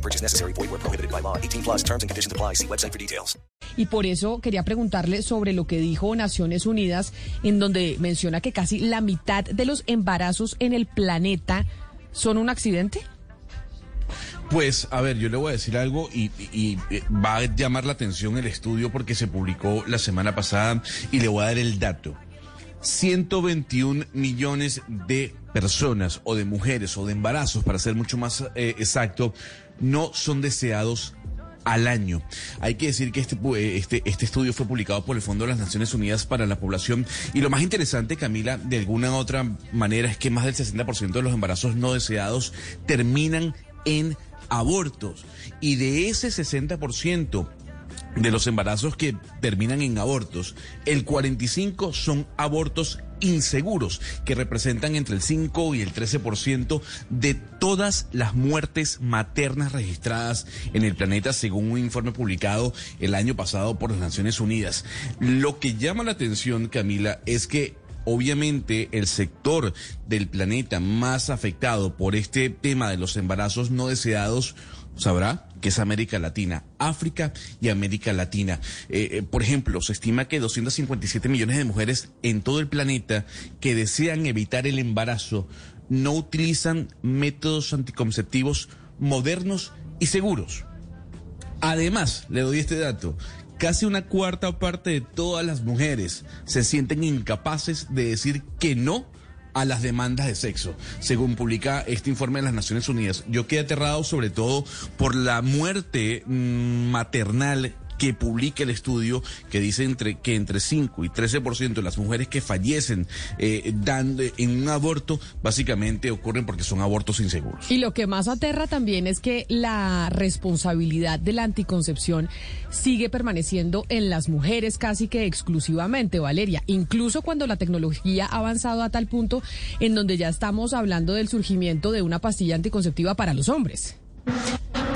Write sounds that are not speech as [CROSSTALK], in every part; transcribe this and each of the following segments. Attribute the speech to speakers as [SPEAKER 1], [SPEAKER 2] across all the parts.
[SPEAKER 1] No purchase necessary. Void where prohibited by law. 18 plus terms and conditions apply. See website for details.
[SPEAKER 2] Y por eso quería preguntarle sobre lo que dijo Naciones Unidas, en donde menciona que casi la mitad de los embarazos en el planeta son un accidente.
[SPEAKER 3] Pues, a ver, yo le voy a decir algo y, y- y va a llamar la atención el estudio porque se publicó la semana pasada y le voy a dar el dato. 121 millones de personas o de mujeres o de embarazos, para ser mucho más eh, exacto, no son deseados al año. Hay que decir que este, eh, este, este estudio fue publicado por el Fondo de las Naciones Unidas para la Población y lo más interesante, Camila, de alguna u otra manera es que más del 60% de los embarazos no deseados terminan en abortos y de ese 60% de los embarazos que terminan en abortos, el 45 son abortos inseguros, que representan entre el 5 y el 13% de todas las muertes maternas registradas en el planeta, según un informe publicado el año pasado por las Naciones Unidas. Lo que llama la atención, Camila, es que Obviamente el sector del planeta más afectado por este tema de los embarazos no deseados sabrá que es América Latina, África y América Latina. Eh, eh, por ejemplo, se estima que 257 millones de mujeres en todo el planeta que desean evitar el embarazo no utilizan métodos anticonceptivos modernos y seguros. Además, le doy este dato. Casi una cuarta parte de todas las mujeres se sienten incapaces de decir que no a las demandas de sexo, según publica este informe de las Naciones Unidas. Yo quedé aterrado sobre todo por la muerte mm, maternal que publica el estudio que dice que entre 5 y 13% de las mujeres que fallecen eh, dando en un aborto básicamente ocurren porque son abortos inseguros.
[SPEAKER 2] Y lo que más aterra también es que la responsabilidad de la anticoncepción sigue permaneciendo en las mujeres casi que exclusivamente, Valeria, incluso cuando la tecnología ha avanzado a tal punto en donde ya estamos hablando del surgimiento de una pastilla anticonceptiva para los hombres.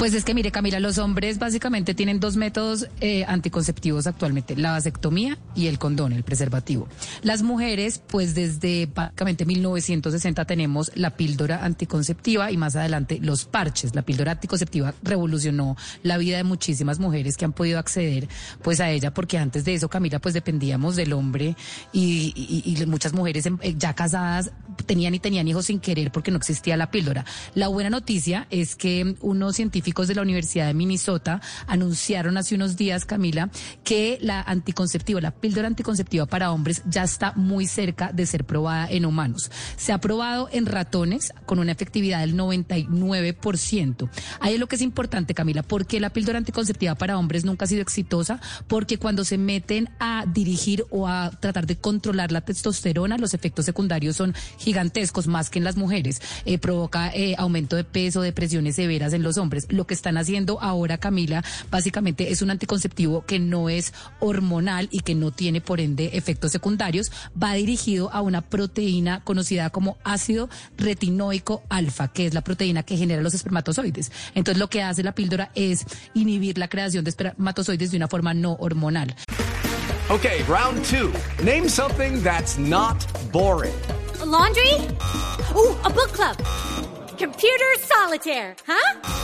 [SPEAKER 4] Pues es que mire, Camila, los hombres básicamente tienen dos métodos eh, anticonceptivos actualmente, la vasectomía y el condón, el preservativo. Las mujeres, pues desde básicamente 1960 tenemos la píldora anticonceptiva y más adelante los parches. La píldora anticonceptiva revolucionó la vida de muchísimas mujeres que han podido acceder pues a ella, porque antes de eso, Camila, pues dependíamos del hombre y, y- muchas mujeres eh, ya casadas tenían y tenían hijos sin querer porque no existía la píldora. La buena noticia es que unos científicos de la Universidad de Minnesota anunciaron hace unos días, Camila, que la anticonceptiva, la píldora anticonceptiva para hombres ya está muy cerca de ser probada en humanos. Se ha probado en ratones con una efectividad del 99%. Ahí es lo que es importante, Camila, porque la píldora anticonceptiva para hombres nunca ha sido exitosa, porque cuando se meten a dirigir o a tratar de controlar la testosterona, los efectos secundarios son gigantescos, más que en las mujeres. Eh, provoca eh, aumento de peso, depresiones severas en los hombres. Lo que están haciendo ahora, Camila, básicamente es un anticonceptivo que no es hormonal y que no tiene, por ende, efectos secundarios. Va dirigido a una proteína conocida como ácido retinoico alfa, que es la proteína que genera los espermatozoides. Entonces, lo que hace la píldora es inhibir la creación de espermatozoides de una forma no hormonal.
[SPEAKER 5] Okay, round two. Name something that's not boring.
[SPEAKER 6] A laundry? Ooh, a book club. Computer solitaire, huh?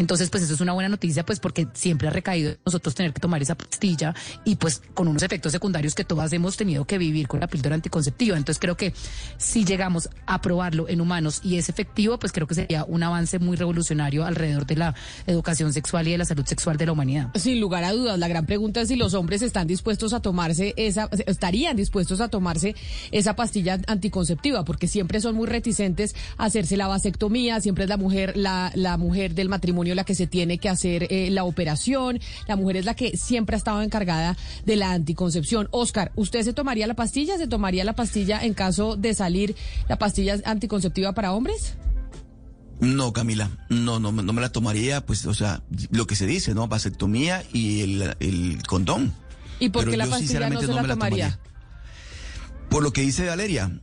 [SPEAKER 4] Entonces, pues eso es una buena noticia, pues porque siempre ha recaído nosotros tener que tomar esa pastilla y pues con unos efectos secundarios que todas hemos tenido que vivir con la píldora anticonceptiva. Entonces creo que si llegamos a probarlo en humanos y es efectivo, pues creo que sería un avance muy revolucionario alrededor de la educación sexual y de la salud sexual de la humanidad.
[SPEAKER 2] Sin lugar a dudas, la gran pregunta es si los hombres están dispuestos a tomarse esa, estarían dispuestos a tomarse esa pastilla anticonceptiva, porque siempre son muy reticentes a hacerse la vasectomía, siempre es la mujer, la, la mujer del matrimonio la que se tiene que hacer eh, la operación, la mujer es la que siempre ha estado encargada de la anticoncepción. Oscar, ¿usted se tomaría la pastilla? ¿Se tomaría la pastilla en caso de salir la pastilla anticonceptiva para hombres?
[SPEAKER 7] No, Camila, no, no, no me la tomaría, pues, o sea, lo que se dice, ¿no? Vasectomía y el, el condón.
[SPEAKER 2] ¿Y por qué
[SPEAKER 7] Pero
[SPEAKER 2] la
[SPEAKER 7] yo
[SPEAKER 2] pastilla no se la
[SPEAKER 7] me
[SPEAKER 2] tomaría?
[SPEAKER 7] Por lo que dice Valeria,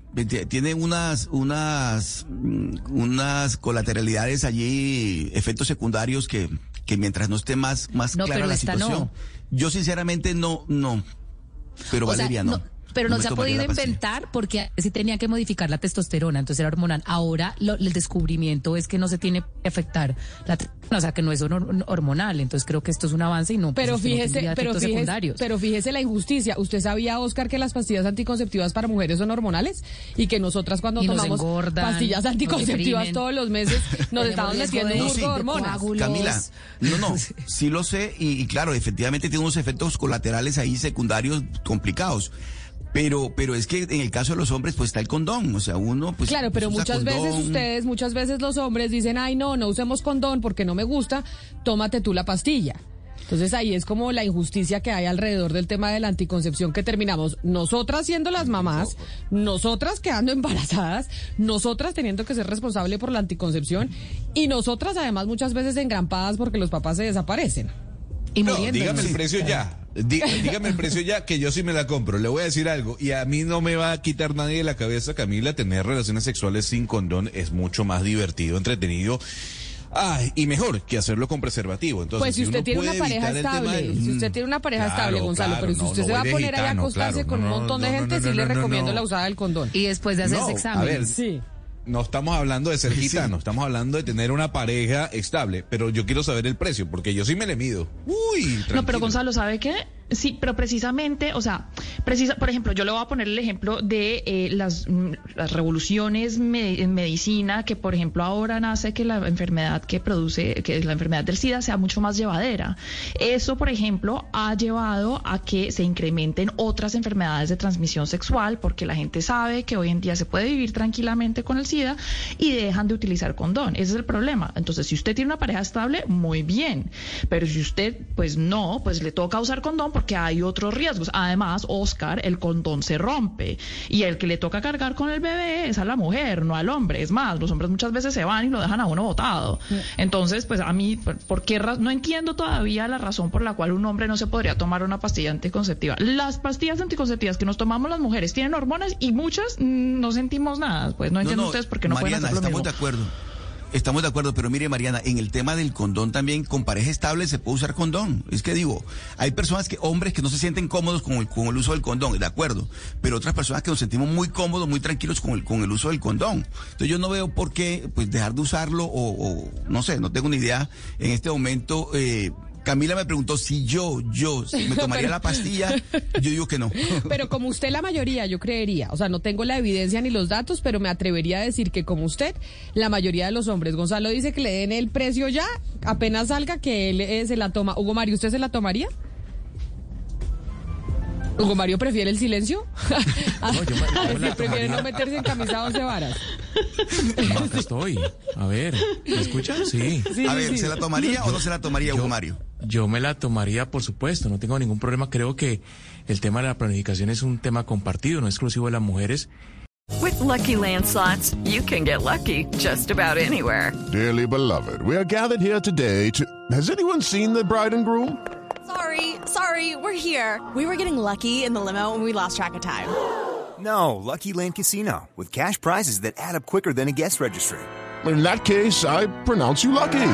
[SPEAKER 7] tiene unas, unas, mm, unas colateralidades allí, efectos secundarios que, que mientras no esté más, más
[SPEAKER 4] No,
[SPEAKER 7] clara la situación.
[SPEAKER 4] no.
[SPEAKER 7] Yo sinceramente no, no. Pero
[SPEAKER 4] O sea,
[SPEAKER 7] Valeria no.
[SPEAKER 4] Pero no, se ha podido inventar porque sí tenía que modificar la testosterona, entonces era hormonal. Ahora lo- el descubrimiento es que no se tiene que afectar la testosterona, o sea, que no es hor- hormonal. Entonces creo que esto es un avance y no, pues,
[SPEAKER 2] Pero
[SPEAKER 4] no
[SPEAKER 2] fíjese, pero fíjese,
[SPEAKER 4] secundarios.
[SPEAKER 2] pero fíjese la injusticia. ¿Usted sabía, Oscar, que las pastillas anticonceptivas para mujeres son hormonales? Y que nosotras cuando
[SPEAKER 4] Y nos
[SPEAKER 2] tomamos
[SPEAKER 4] engordan,
[SPEAKER 2] pastillas anticonceptivas todos los meses, [LAUGHS] nos estamos metiendo
[SPEAKER 4] de-
[SPEAKER 2] un
[SPEAKER 7] No, sí,
[SPEAKER 2] burgo de
[SPEAKER 7] de
[SPEAKER 2] hormonas.
[SPEAKER 4] coágulos.
[SPEAKER 7] Camila, no, no, [LAUGHS] sí lo sé y, y claro, efectivamente tiene unos efectos colaterales ahí secundarios complicados. Pero, pero es que en el caso de los hombres, pues está el condón. O sea, uno, pues.
[SPEAKER 2] Claro, pero
[SPEAKER 7] usa
[SPEAKER 2] muchas veces ustedes, muchas veces los hombres dicen, ay, no, no usemos condón porque no me gusta, tómate tú la pastilla. Entonces ahí es como la injusticia que hay alrededor del tema de la anticoncepción que terminamos nosotras siendo las mamás, nosotras quedando [LAUGHS] embarazadas, nosotras teniendo que ser responsable por la anticoncepción y nosotras además muchas veces engrampadas porque los papás se desaparecen.
[SPEAKER 4] y
[SPEAKER 3] No, dígame el precio ya. Dí- dígame el precio ya, que yo sí me la compro. Le voy a decir algo. Y a mí no me va a quitar nadie de la cabeza, Camila, tener relaciones sexuales sin condón es mucho más divertido, entretenido. Ay, y mejor que hacerlo con preservativo. Entonces,
[SPEAKER 2] Pues si usted
[SPEAKER 3] uno
[SPEAKER 2] tiene estable,
[SPEAKER 3] del-
[SPEAKER 2] si usted tiene una pareja
[SPEAKER 3] Claro,
[SPEAKER 2] estable, Gonzalo,
[SPEAKER 3] claro,
[SPEAKER 2] pero si usted
[SPEAKER 3] no
[SPEAKER 2] se va a poner ahí a acostarse
[SPEAKER 3] claro,
[SPEAKER 2] con un
[SPEAKER 3] no,
[SPEAKER 2] montón de
[SPEAKER 3] no,
[SPEAKER 2] gente,
[SPEAKER 3] no,
[SPEAKER 2] sí
[SPEAKER 3] no,
[SPEAKER 2] le
[SPEAKER 3] no,
[SPEAKER 2] recomiendo
[SPEAKER 3] no.
[SPEAKER 2] la usada del condón.
[SPEAKER 4] Y después de hacerse
[SPEAKER 3] No, a ver,
[SPEAKER 2] Sí.
[SPEAKER 3] No estamos hablando de ser gitano, estamos hablando de tener una pareja estable, pero yo quiero saber el precio, porque yo sí me le mido. Uy,
[SPEAKER 8] No, pero
[SPEAKER 3] tranquilo.
[SPEAKER 8] Gonzalo, ¿sabe qué? Sí, pero precisamente, o sea, precisa, por ejemplo, yo le voy a poner el ejemplo de eh, las, mm, las revoluciones en medicina, que por ejemplo ahora nace que la enfermedad que produce, que la enfermedad del SIDA sea mucho más llevadera. Eso, por ejemplo, ha llevado a que se incrementen otras enfermedades de transmisión sexual, porque la gente sabe que hoy en día se puede vivir tranquilamente con el SIDA y dejan de utilizar condón. Ese es el problema. Entonces, si usted tiene una pareja estable, muy bien. Pero si usted, pues no, pues le toca usar condón porque hay otros riesgos. Además, Oscar, el condón se rompe. Y el que le toca cargar con el bebé es a la mujer, no al hombre. Es más, los hombres muchas veces se van y lo dejan a uno botado. Entonces, pues a mí, ¿por, qué ra- no entiendo todavía la razón por la cual un hombre no se podría tomar una pastilla anticonceptiva? Las pastillas anticonceptivas que nos tomamos las mujeres tienen hormonas y muchas no sentimos nada. Pues no entiendo ustedes por qué no
[SPEAKER 7] Mariana,
[SPEAKER 8] pueden hacer lo
[SPEAKER 7] estamos
[SPEAKER 8] mismo.
[SPEAKER 7] de acuerdo. Estamos de acuerdo, pero mire, Mariana, en el tema del condón también, con pareja estable se puede usar condón. Es que digo, hay personas que, hombres que no se sienten cómodos con el, con el uso del condón, de acuerdo, pero otras personas que nos sentimos muy cómodos, muy tranquilos con el, con el uso del condón. Entonces yo no veo por qué, pues, dejar de usarlo o, o no sé, no tengo ni idea en este momento. Eh, Camila me preguntó si yo, yo, si me tomaría
[SPEAKER 2] Pero-
[SPEAKER 7] la pastilla. Yo digo que no.
[SPEAKER 2] Pero [LAUGHS] como usted la mayoría, yo creería, o sea, no tengo la evidencia ni los datos, pero me atrevería a decir que como usted, la mayoría de los hombres, Gonzalo dice que le den el precio ya, apenas salga que él eh, se la toma. Hugo Mario, ¿usted se la tomaría? Hugo Mario prefiere el silencio. [LAUGHS]
[SPEAKER 9] No, yo yo la [LAUGHS]
[SPEAKER 2] prefiere no meterse en camisa once varas.
[SPEAKER 9] No, acá estoy. A ver, ¿me escuchan? Sí.
[SPEAKER 2] Sí,
[SPEAKER 7] A ver,
[SPEAKER 2] sí.
[SPEAKER 7] ¿se la tomaría o no se la tomaría, Hugo Mario?
[SPEAKER 9] Yo me la tomaría, por supuesto, no tengo ningún problema. Creo que el tema de la planificación es un tema compartido, no exclusivo de las mujeres.
[SPEAKER 10] With Lucky Land slots, you can get lucky just about anywhere.
[SPEAKER 11] Dearly beloved, we are gathered here today to. Has anyone seen the bride and groom?
[SPEAKER 12] Sorry, sorry, we're here. We were getting lucky in the limo and we lost track of time. [GASPS]
[SPEAKER 13] No, Lucky Land Casino, with cash prizes that add up quicker than a guest registry.
[SPEAKER 11] In that case, I pronounce you lucky.